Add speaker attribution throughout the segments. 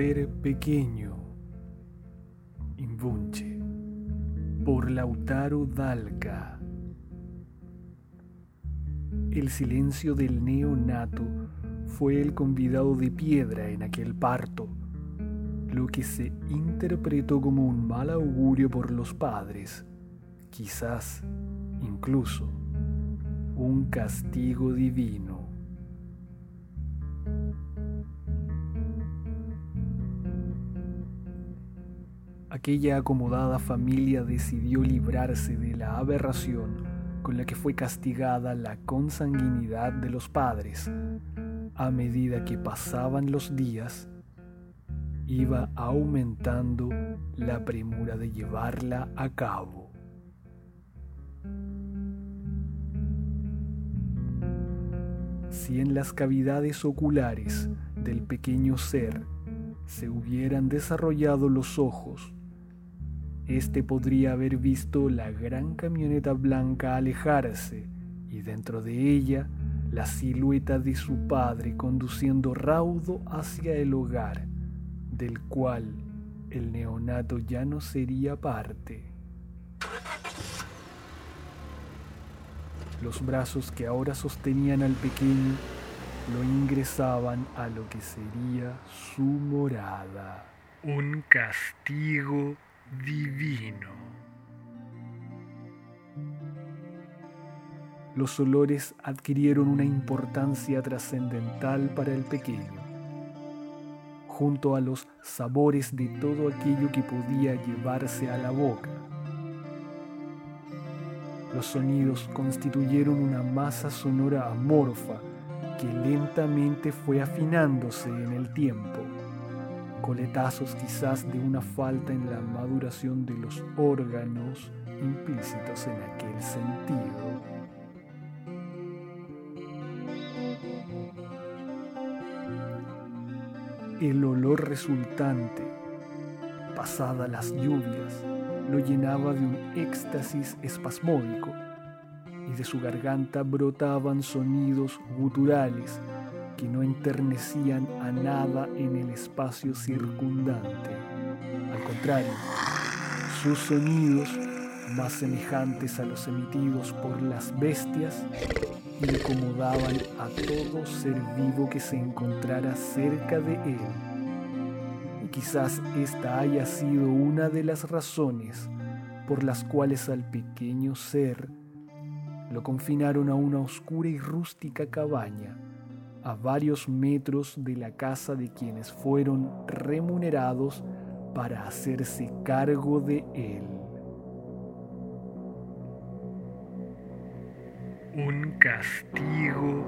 Speaker 1: Pequeño. Invunche. Por Lautaro Dalca. El silencio del neonato fue el convidado de piedra en aquel parto, lo que se interpretó como un mal augurio por los padres, quizás incluso un castigo divino. Aquella acomodada familia decidió librarse de la aberración con la que fue castigada la consanguinidad de los padres. A medida que pasaban los días, iba aumentando la premura de llevarla a cabo. Si en las cavidades oculares del pequeño ser se hubieran desarrollado los ojos, este podría haber visto la gran camioneta blanca alejarse y dentro de ella la silueta de su padre conduciendo raudo hacia el hogar, del cual el neonato ya no sería parte. Los brazos que ahora sostenían al pequeño lo ingresaban a lo que sería su morada. Un castigo divino. Los olores adquirieron una importancia trascendental para el pequeño, junto a los sabores de todo aquello que podía llevarse a la boca. Los sonidos constituyeron una masa sonora amorfa que lentamente fue afinándose en el tiempo coletazos quizás de una falta en la maduración de los órganos implícitos en aquel sentido. El olor resultante, pasada las lluvias, lo llenaba de un éxtasis espasmódico y de su garganta brotaban sonidos guturales que no enternecían a nada en el espacio circundante. Al contrario, sus sonidos, más semejantes a los emitidos por las bestias, incomodaban a todo ser vivo que se encontrara cerca de él. Y quizás esta haya sido una de las razones por las cuales al pequeño ser lo confinaron a una oscura y rústica cabaña a varios metros de la casa de quienes fueron remunerados para hacerse cargo de él. Un castigo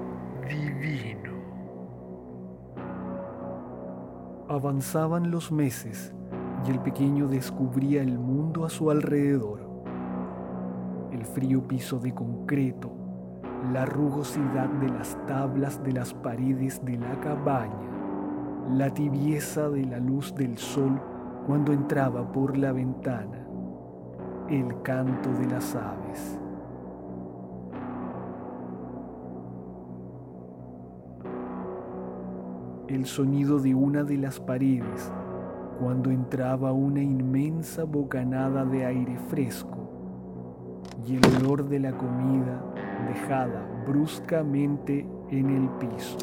Speaker 1: divino. Avanzaban los meses y el pequeño descubría el mundo a su alrededor. El frío piso de concreto, la rugosidad de las tablas de las paredes de la cabaña, la tibieza de la luz del sol cuando entraba por la ventana, el canto de las aves. El sonido de una de las paredes cuando entraba una inmensa bocanada de aire fresco y el olor de la comida dejada bruscamente en el piso.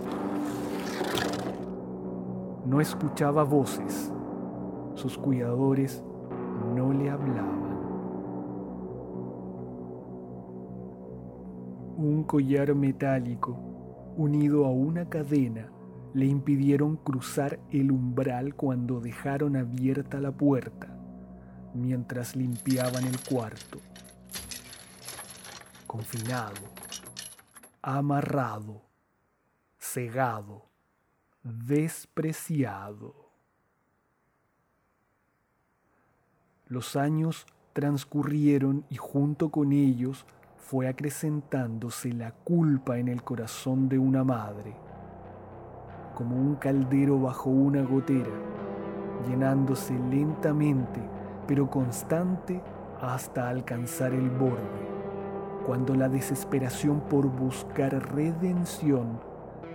Speaker 1: No escuchaba voces, sus cuidadores no le hablaban. Un collar metálico unido a una cadena le impidieron cruzar el umbral cuando dejaron abierta la puerta mientras limpiaban el cuarto. Confinado, amarrado, cegado, despreciado. Los años transcurrieron y junto con ellos fue acrecentándose la culpa en el corazón de una madre como un caldero bajo una gotera, llenándose lentamente pero constante hasta alcanzar el borde, cuando la desesperación por buscar redención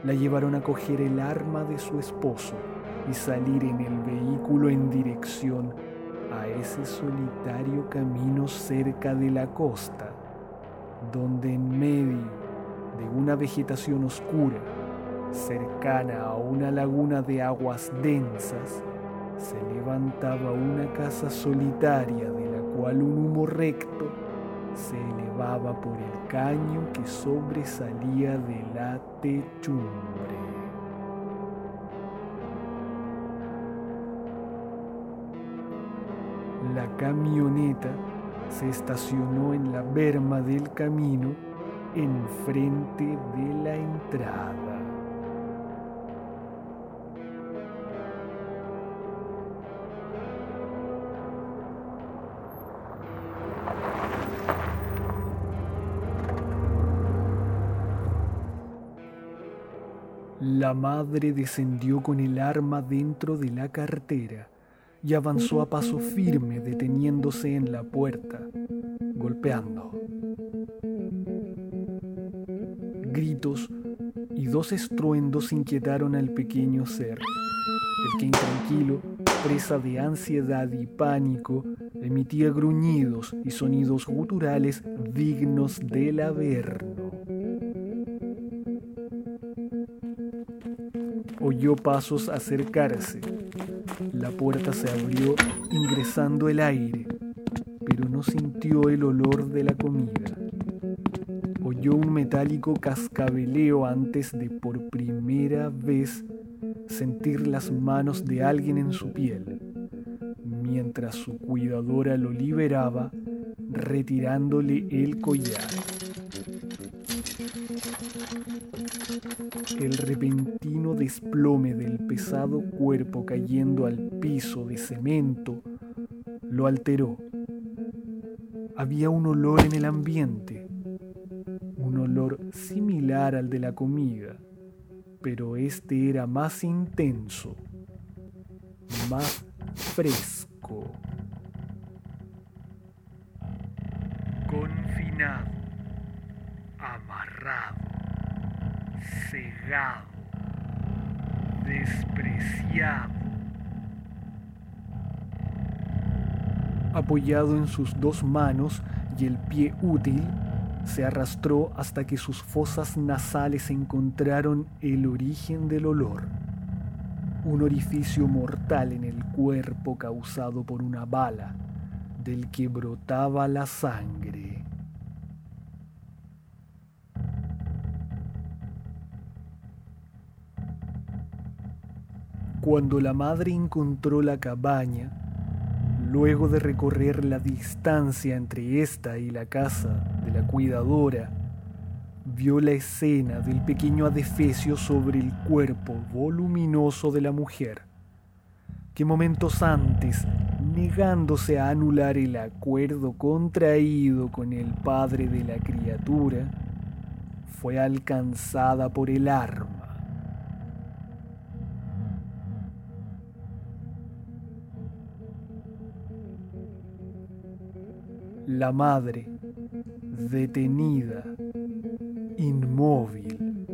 Speaker 1: la llevaron a coger el arma de su esposo y salir en el vehículo en dirección a ese solitario camino cerca de la costa, donde en medio de una vegetación oscura cercana a una laguna de aguas densas, se levantaba una casa solitaria de la cual un humo recto se elevaba por el caño que sobresalía de la techumbre. La camioneta se estacionó en la berma del camino enfrente de la entrada. La madre descendió con el arma dentro de la cartera y avanzó a paso firme deteniéndose en la puerta, golpeando. Gritos y dos estruendos inquietaron al pequeño ser, el que intranquilo, presa de ansiedad y pánico, emitía gruñidos y sonidos guturales dignos del averno. Oyó pasos acercarse. La puerta se abrió ingresando el aire, pero no sintió el olor de la comida. Oyó un metálico cascabeleo antes de por primera vez sentir las manos de alguien en su piel, mientras su cuidadora lo liberaba retirándole el collar. El repentino desplome del pesado cuerpo cayendo al piso de cemento lo alteró. Había un olor en el ambiente, un olor similar al de la comida, pero este era más intenso, más fresco. Despreciado. Apoyado en sus dos manos y el pie útil, se arrastró hasta que sus fosas nasales encontraron el origen del olor, un orificio mortal en el cuerpo causado por una bala del que brotaba la sangre. Cuando la madre encontró la cabaña, luego de recorrer la distancia entre esta y la casa de la cuidadora, vio la escena del pequeño adefesio sobre el cuerpo voluminoso de la mujer, que momentos antes, negándose a anular el acuerdo contraído con el padre de la criatura, fue alcanzada por el arma La madre, detenida, inmóvil,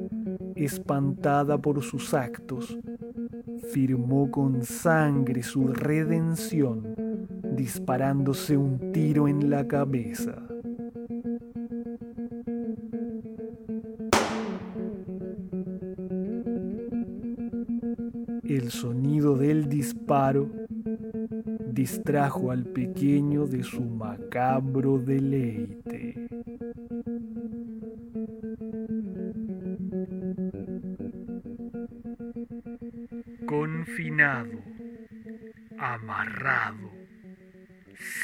Speaker 1: espantada por sus actos, firmó con sangre su redención disparándose un tiro en la cabeza. El sonido del disparo distrajo al pequeño de su macabro deleite. Confinado, amarrado,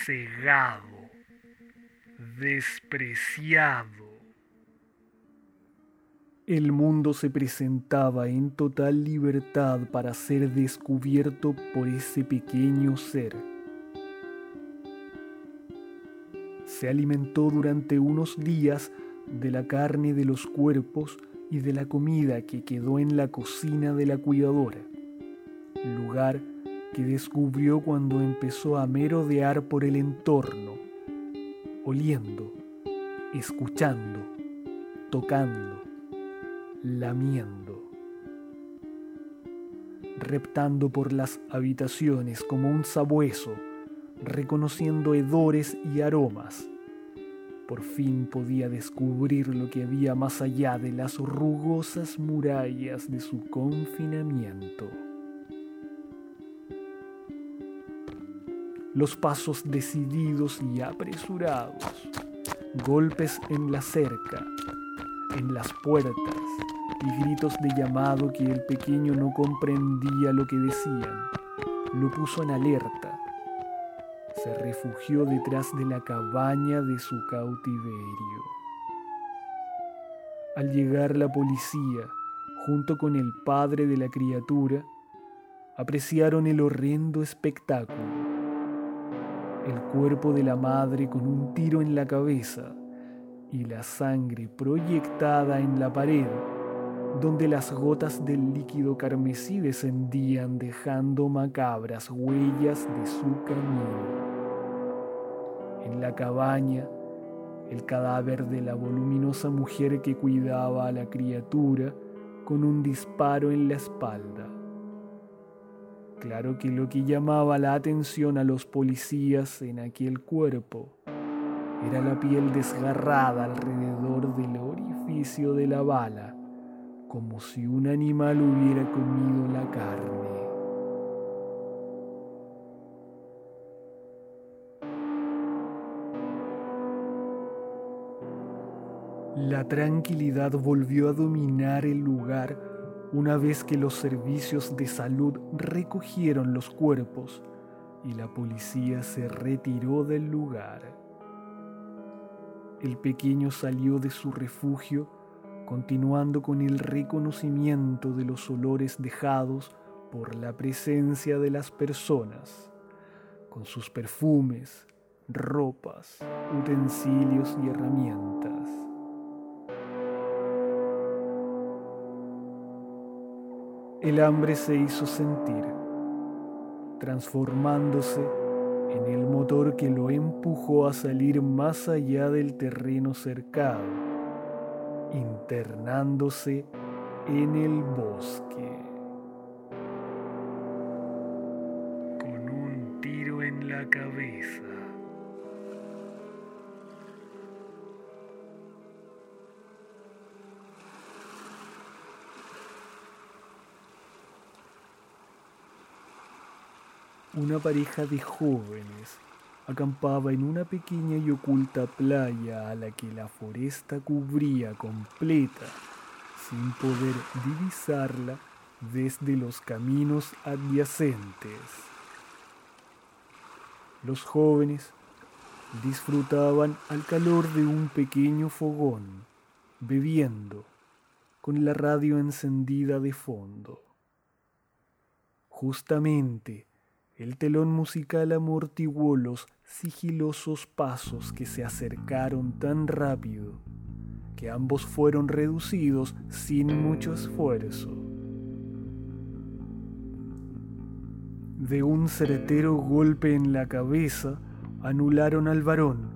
Speaker 1: cegado, despreciado el mundo se presentaba en total libertad para ser descubierto por ese pequeño ser. Se alimentó durante unos días de la carne de los cuerpos y de la comida que quedó en la cocina de la cuidadora, lugar que descubrió cuando empezó a merodear por el entorno, oliendo, escuchando, tocando lamiendo, reptando por las habitaciones como un sabueso, reconociendo hedores y aromas. Por fin podía descubrir lo que había más allá de las rugosas murallas de su confinamiento. Los pasos decididos y apresurados, golpes en la cerca, en las puertas, y gritos de llamado que el pequeño no comprendía lo que decían. Lo puso en alerta. Se refugió detrás de la cabaña de su cautiverio. Al llegar la policía, junto con el padre de la criatura, apreciaron el horrendo espectáculo. El cuerpo de la madre con un tiro en la cabeza y la sangre proyectada en la pared donde las gotas del líquido carmesí descendían dejando macabras huellas de su camino. En la cabaña, el cadáver de la voluminosa mujer que cuidaba a la criatura con un disparo en la espalda. Claro que lo que llamaba la atención a los policías en aquel cuerpo era la piel desgarrada alrededor del orificio de la bala como si un animal hubiera comido la carne. La tranquilidad volvió a dominar el lugar una vez que los servicios de salud recogieron los cuerpos y la policía se retiró del lugar. El pequeño salió de su refugio continuando con el reconocimiento de los olores dejados por la presencia de las personas, con sus perfumes, ropas, utensilios y herramientas. El hambre se hizo sentir, transformándose en el motor que lo empujó a salir más allá del terreno cercado internándose en el bosque. Con un tiro en la cabeza. Una pareja de jóvenes acampaba en una pequeña y oculta playa a la que la foresta cubría completa, sin poder divisarla desde los caminos adyacentes. Los jóvenes disfrutaban al calor de un pequeño fogón, bebiendo, con la radio encendida de fondo. Justamente el telón musical amortiguó los sigilosos pasos que se acercaron tan rápido que ambos fueron reducidos sin mucho esfuerzo. De un certero golpe en la cabeza anularon al varón,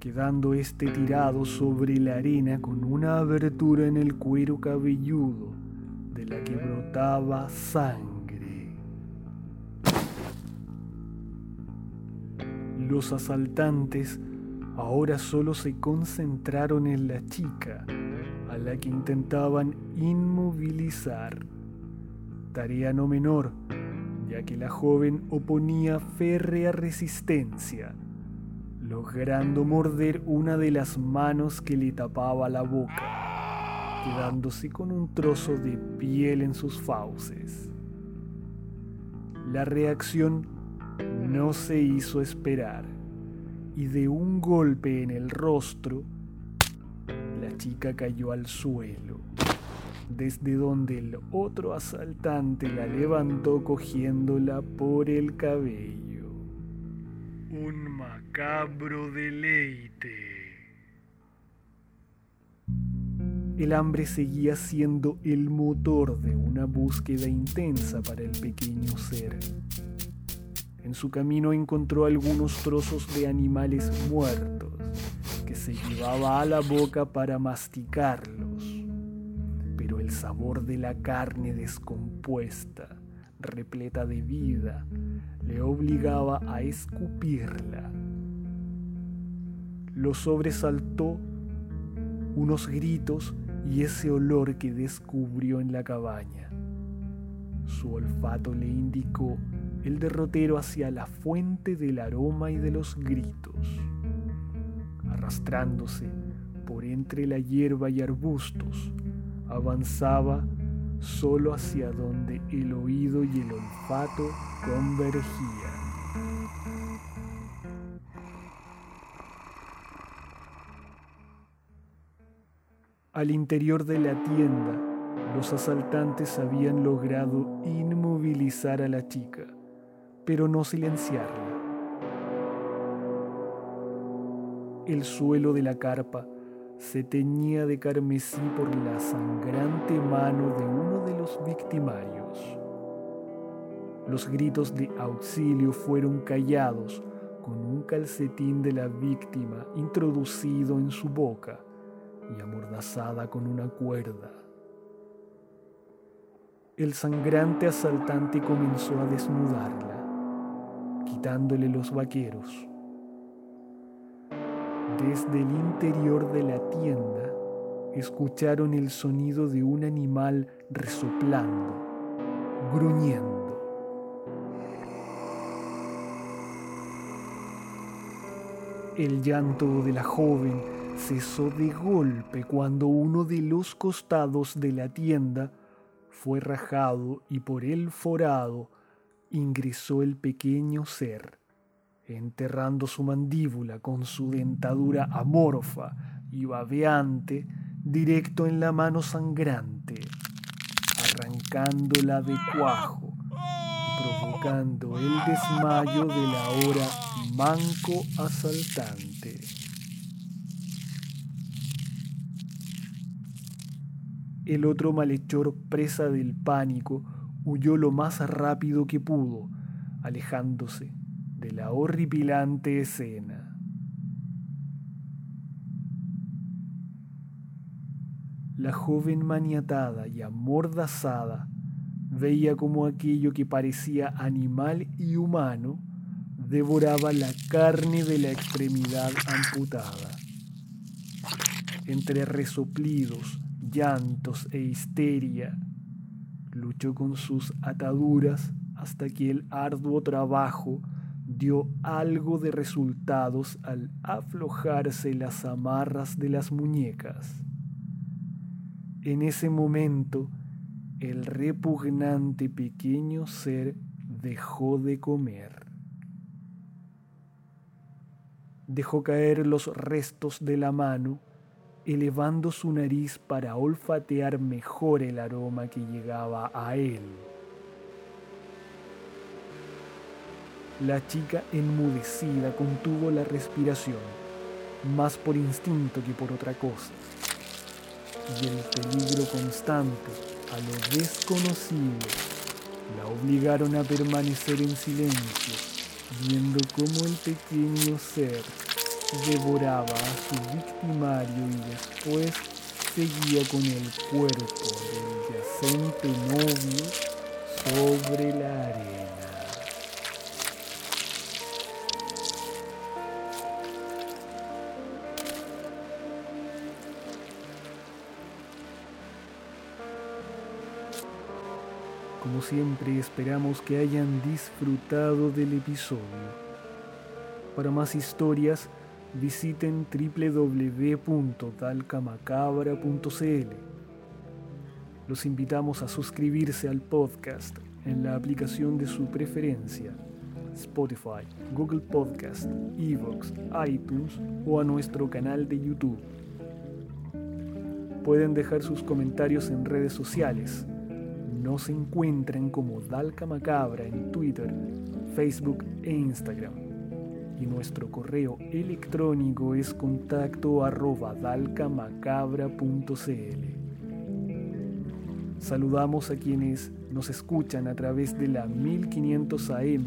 Speaker 1: quedando éste tirado sobre la arena con una abertura en el cuero cabelludo de la que brotaba sangre. Los asaltantes ahora solo se concentraron en la chica, a la que intentaban inmovilizar. Tarea no menor, ya que la joven oponía férrea resistencia, logrando morder una de las manos que le tapaba la boca, quedándose con un trozo de piel en sus fauces. La reacción no se hizo esperar y de un golpe en el rostro, la chica cayó al suelo desde donde el otro asaltante la levantó cogiéndola por el cabello. Un macabro deleite. El hambre seguía siendo el motor de una búsqueda intensa para el pequeño ser. En su camino encontró algunos trozos de animales muertos que se llevaba a la boca para masticarlos el sabor de la carne descompuesta, repleta de vida, le obligaba a escupirla. Lo sobresaltó unos gritos y ese olor que descubrió en la cabaña. Su olfato le indicó el derrotero hacia la fuente del aroma y de los gritos. Arrastrándose por entre la hierba y arbustos, avanzaba solo hacia donde el oído y el olfato convergían. Al interior de la tienda, los asaltantes habían logrado inmovilizar a la chica, pero no silenciarla. El suelo de la carpa se teñía de carmesí por la sangrante mano de uno de los victimarios. Los gritos de auxilio fueron callados con un calcetín de la víctima introducido en su boca y amordazada con una cuerda. El sangrante asaltante comenzó a desnudarla, quitándole los vaqueros desde el interior de la tienda escucharon el sonido de un animal resoplando, gruñendo. El llanto de la joven cesó de golpe cuando uno de los costados de la tienda fue rajado y por el forado ingresó el pequeño ser enterrando su mandíbula con su dentadura amorfa y babeante directo en la mano sangrante, arrancándola de cuajo y provocando el desmayo de la ahora manco asaltante. El otro malhechor, presa del pánico, huyó lo más rápido que pudo, alejándose de la horripilante escena. La joven maniatada y amordazada veía como aquello que parecía animal y humano devoraba la carne de la extremidad amputada. Entre resoplidos, llantos e histeria, luchó con sus ataduras hasta que el arduo trabajo dio algo de resultados al aflojarse las amarras de las muñecas. En ese momento, el repugnante pequeño ser dejó de comer. Dejó caer los restos de la mano, elevando su nariz para olfatear mejor el aroma que llegaba a él. La chica enmudecida contuvo la respiración, más por instinto que por otra cosa. Y el peligro constante a lo desconocido la obligaron a permanecer en silencio, viendo cómo el pequeño ser devoraba a su victimario y después seguía con el cuerpo del yacido. inocente novio sobre la arena. Como siempre esperamos que hayan disfrutado del episodio. Para más historias, visiten www.dalcamacabra.cl. Los invitamos a suscribirse al podcast en la aplicación de su preferencia, Spotify, Google Podcast, Evox, iTunes o a nuestro canal de YouTube. Pueden dejar sus comentarios en redes sociales. Nos encuentran como Dalca Macabra en Twitter, Facebook e Instagram y nuestro correo electrónico es contacto arroba dalcamacabra.cl. Saludamos a quienes nos escuchan a través de la 1500 AM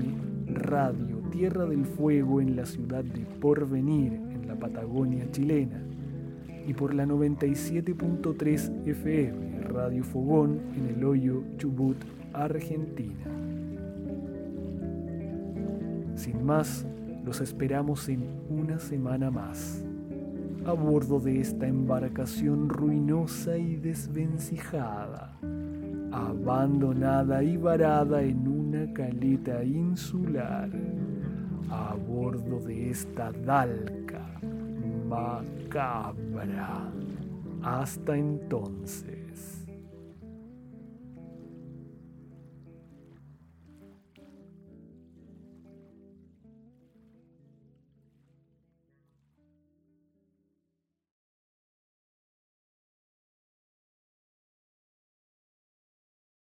Speaker 1: Radio Tierra del Fuego en la ciudad de Porvenir, en la Patagonia chilena, y por la 97.3 FM Radio Fogón en el Hoyo Chubut, Argentina. Sin más, los esperamos en una semana más, a bordo de esta embarcación ruinosa y desvencijada, abandonada y varada en una caleta insular, a bordo de esta dalca macabra. Hasta entonces.